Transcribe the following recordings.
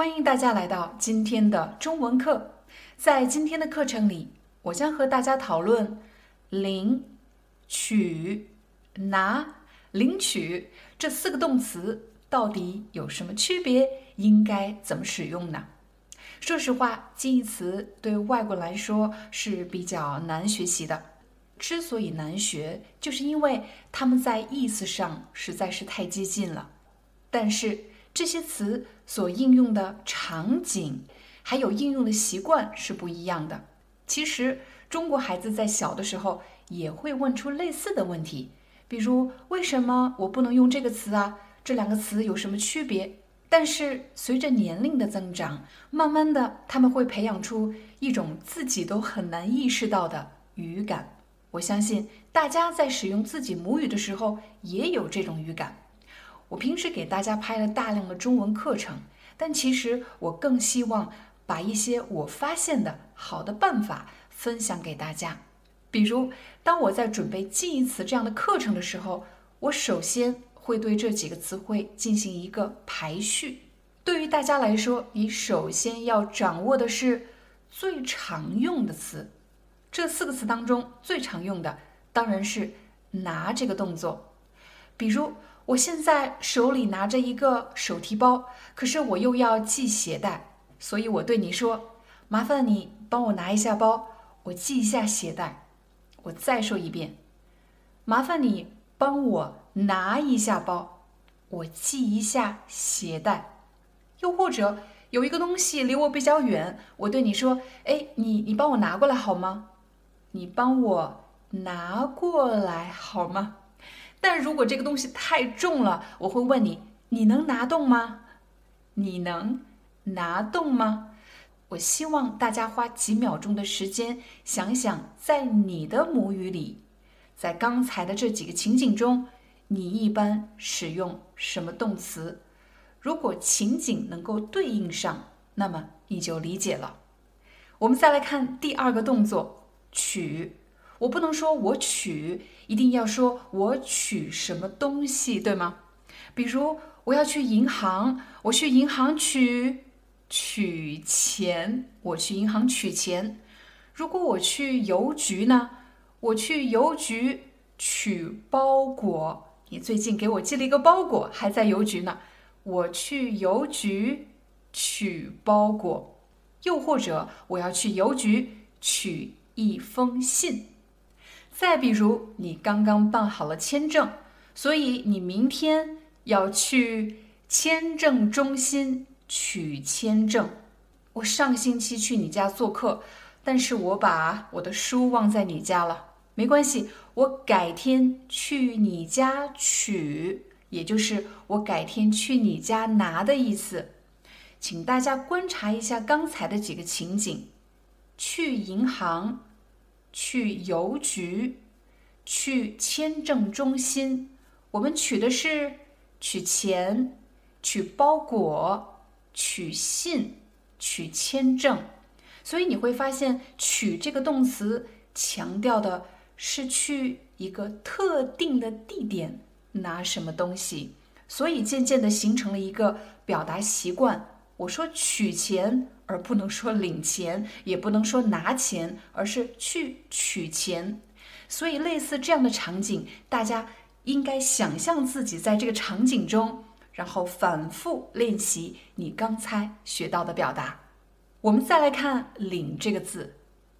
欢迎大家来到今天的中文课。在今天的课程里，我将和大家讨论领、取、拿、领取这四个动词到底有什么区别，应该怎么使用呢？说实话，近义词对外国人来说是比较难学习的。之所以难学，就是因为他们在意思上实在是太接近了。但是这些词所应用的场景，还有应用的习惯是不一样的。其实中国孩子在小的时候也会问出类似的问题，比如为什么我不能用这个词啊？这两个词有什么区别？但是随着年龄的增长，慢慢的他们会培养出一种自己都很难意识到的语感。我相信大家在使用自己母语的时候也有这种语感。我平时给大家拍了大量的中文课程，但其实我更希望把一些我发现的好的办法分享给大家。比如，当我在准备近义词这样的课程的时候，我首先。会对这几个词汇进行一个排序。对于大家来说，你首先要掌握的是最常用的词。这四个词当中最常用的当然是拿这个动作。比如，我现在手里拿着一个手提包，可是我又要系鞋带，所以我对你说：“麻烦你帮我拿一下包，我系一下鞋带。”我再说一遍：“麻烦你帮我。”拿一下包，我系一下鞋带，又或者有一个东西离我比较远，我对你说：“哎，你你帮我拿过来好吗？你帮我拿过来好吗？”但如果这个东西太重了，我会问你：“你能拿动吗？你能拿动吗？”我希望大家花几秒钟的时间想想，在你的母语里，在刚才的这几个情景中。你一般使用什么动词？如果情景能够对应上，那么你就理解了。我们再来看第二个动作“取”，我不能说我取，一定要说我取什么东西，对吗？比如我要去银行，我去银行取取钱，我去银行取钱。如果我去邮局呢？我去邮局取包裹。你最近给我寄了一个包裹，还在邮局呢。我去邮局取包裹，又或者我要去邮局取一封信。再比如，你刚刚办好了签证，所以你明天要去签证中心取签证。我上星期去你家做客，但是我把我的书忘在你家了。没关系，我改天去你家取，也就是我改天去你家拿的意思。请大家观察一下刚才的几个情景：去银行、去邮局、去签证中心。我们取的是取钱、取包裹、取信、取签证。所以你会发现，取这个动词强调的。是去一个特定的地点拿什么东西，所以渐渐的形成了一个表达习惯。我说取钱，而不能说领钱，也不能说拿钱，而是去取钱。所以类似这样的场景，大家应该想象自己在这个场景中，然后反复练习你刚才学到的表达。我们再来看“领”这个字，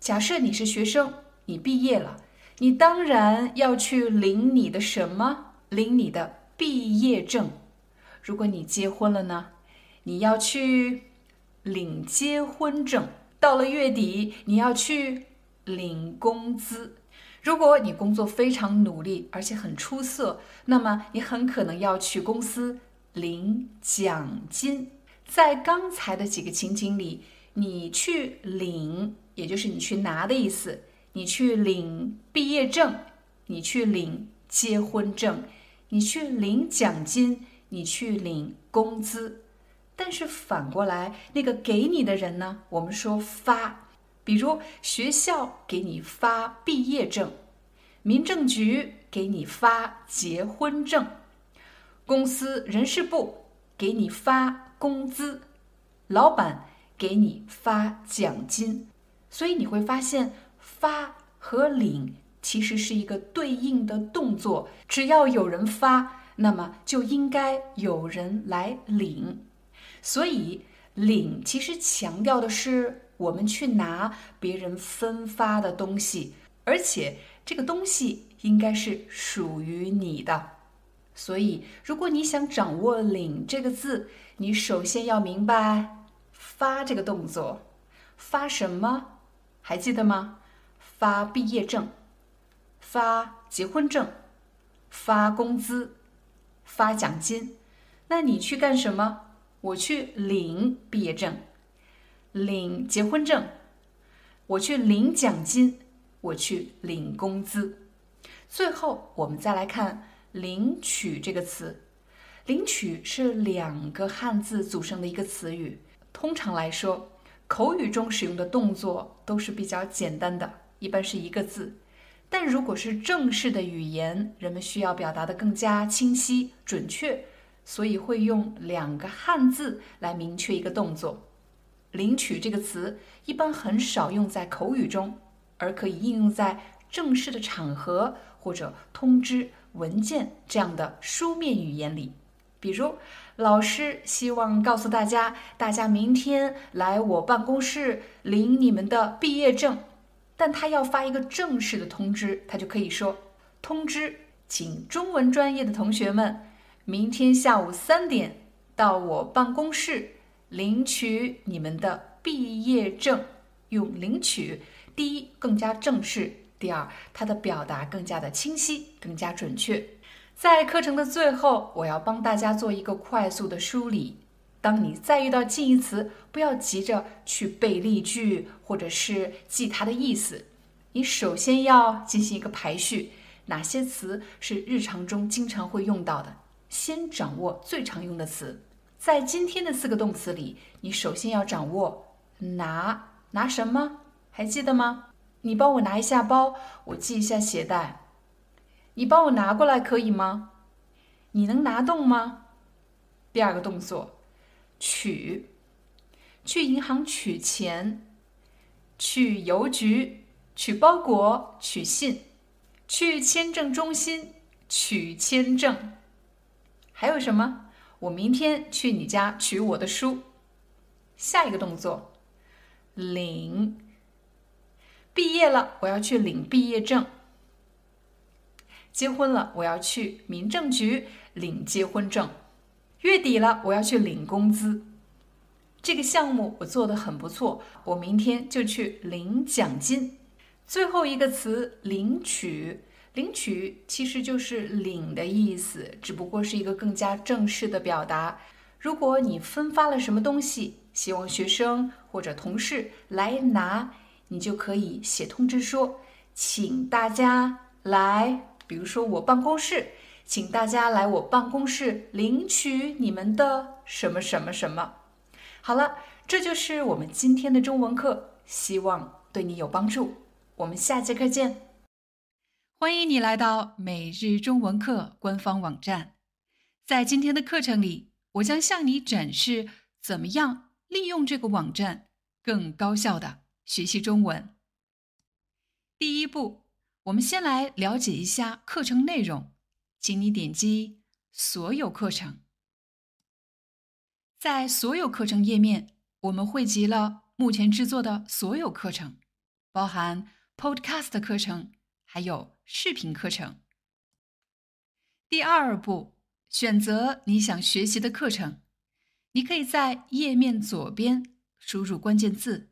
假设你是学生，你毕业了。你当然要去领你的什么？领你的毕业证。如果你结婚了呢？你要去领结婚证。到了月底，你要去领工资。如果你工作非常努力，而且很出色，那么你很可能要去公司领奖金。在刚才的几个情景里，你去领，也就是你去拿的意思。你去领毕业证，你去领结婚证，你去领奖金，你去领工资。但是反过来，那个给你的人呢？我们说发，比如学校给你发毕业证，民政局给你发结婚证，公司人事部给你发工资，老板给你发奖金。所以你会发现。发和领其实是一个对应的动作，只要有人发，那么就应该有人来领。所以领其实强调的是我们去拿别人分发的东西，而且这个东西应该是属于你的。所以，如果你想掌握“领”这个字，你首先要明白发这个动作，发什么？还记得吗？发毕业证，发结婚证，发工资，发奖金。那你去干什么？我去领毕业证，领结婚证，我去领奖金，我去领工资。最后，我们再来看“领取”这个词。领取是两个汉字组成的一个词语。通常来说，口语中使用的动作都是比较简单的。一般是一个字，但如果是正式的语言，人们需要表达的更加清晰准确，所以会用两个汉字来明确一个动作。领取这个词一般很少用在口语中，而可以应用在正式的场合或者通知文件这样的书面语言里。比如，老师希望告诉大家，大家明天来我办公室领你们的毕业证。但他要发一个正式的通知，他就可以说：“通知，请中文专业的同学们，明天下午三点到我办公室领取你们的毕业证。”用“领取”，第一更加正式，第二它的表达更加的清晰，更加准确。在课程的最后，我要帮大家做一个快速的梳理。当你再遇到近义词，不要急着去背例句或者是记它的意思，你首先要进行一个排序，哪些词是日常中经常会用到的，先掌握最常用的词。在今天的四个动词里，你首先要掌握拿拿什么？还记得吗？你帮我拿一下包，我系一下鞋带。你帮我拿过来可以吗？你能拿动吗？第二个动作。取，去银行取钱，去邮局取包裹、取信，去签证中心取签证。还有什么？我明天去你家取我的书。下一个动作，领。毕业了，我要去领毕业证。结婚了，我要去民政局领结婚证。月底了，我要去领工资。这个项目我做的很不错，我明天就去领奖金。最后一个词“领取”，领取其实就是领的意思，只不过是一个更加正式的表达。如果你分发了什么东西，希望学生或者同事来拿，你就可以写通知说，请大家来，比如说我办公室。请大家来我办公室领取你们的什么什么什么。好了，这就是我们今天的中文课，希望对你有帮助。我们下节课见。欢迎你来到每日中文课官方网站。在今天的课程里，我将向你展示怎么样利用这个网站更高效的学习中文。第一步，我们先来了解一下课程内容。请你点击所有课程，在所有课程页面，我们汇集了目前制作的所有课程，包含 Podcast 课程，还有视频课程。第二步，选择你想学习的课程，你可以在页面左边输入关键字，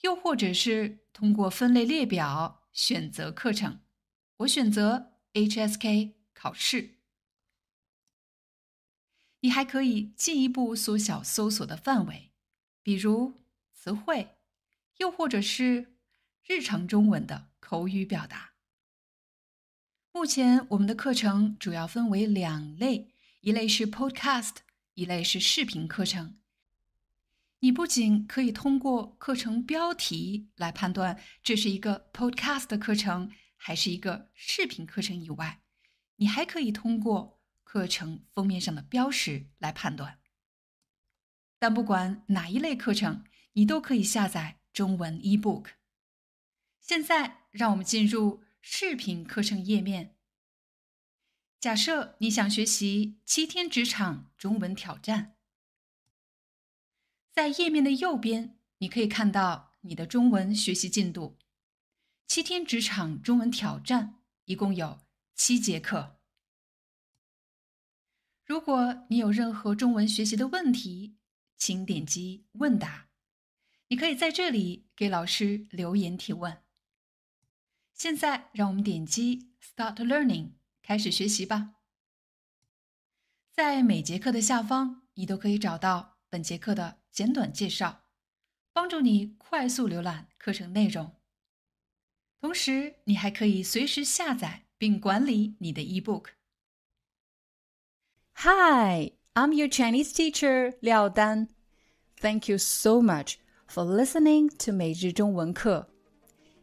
又或者是通过分类列表选择课程。我选择 HSK。考试。你还可以进一步缩小搜索的范围，比如词汇，又或者是日常中文的口语表达。目前我们的课程主要分为两类，一类是 Podcast，一类是视频课程。你不仅可以通过课程标题来判断这是一个 Podcast 的课程还是一个视频课程以外，你还可以通过课程封面上的标识来判断。但不管哪一类课程，你都可以下载中文 eBook。现在，让我们进入。视频课程页面。假设你想学习七天职场中文挑战，在页面的右边，你可以看到你的中文学习进度。七天职场中文挑战一共有七节课。如果你有任何中文学习的问题，请点击问答，你可以在这里给老师留言提问。现在，让我们点击 Start Learning，开始学习吧。在每节课的下方，你都可以找到本节课的简短介绍，帮助你快速浏览课程内容。同时，你还可以随时下载并管理你的 eBook。Hi, I'm your Chinese teacher 廖丹。Thank you so much for listening to 每日中文课。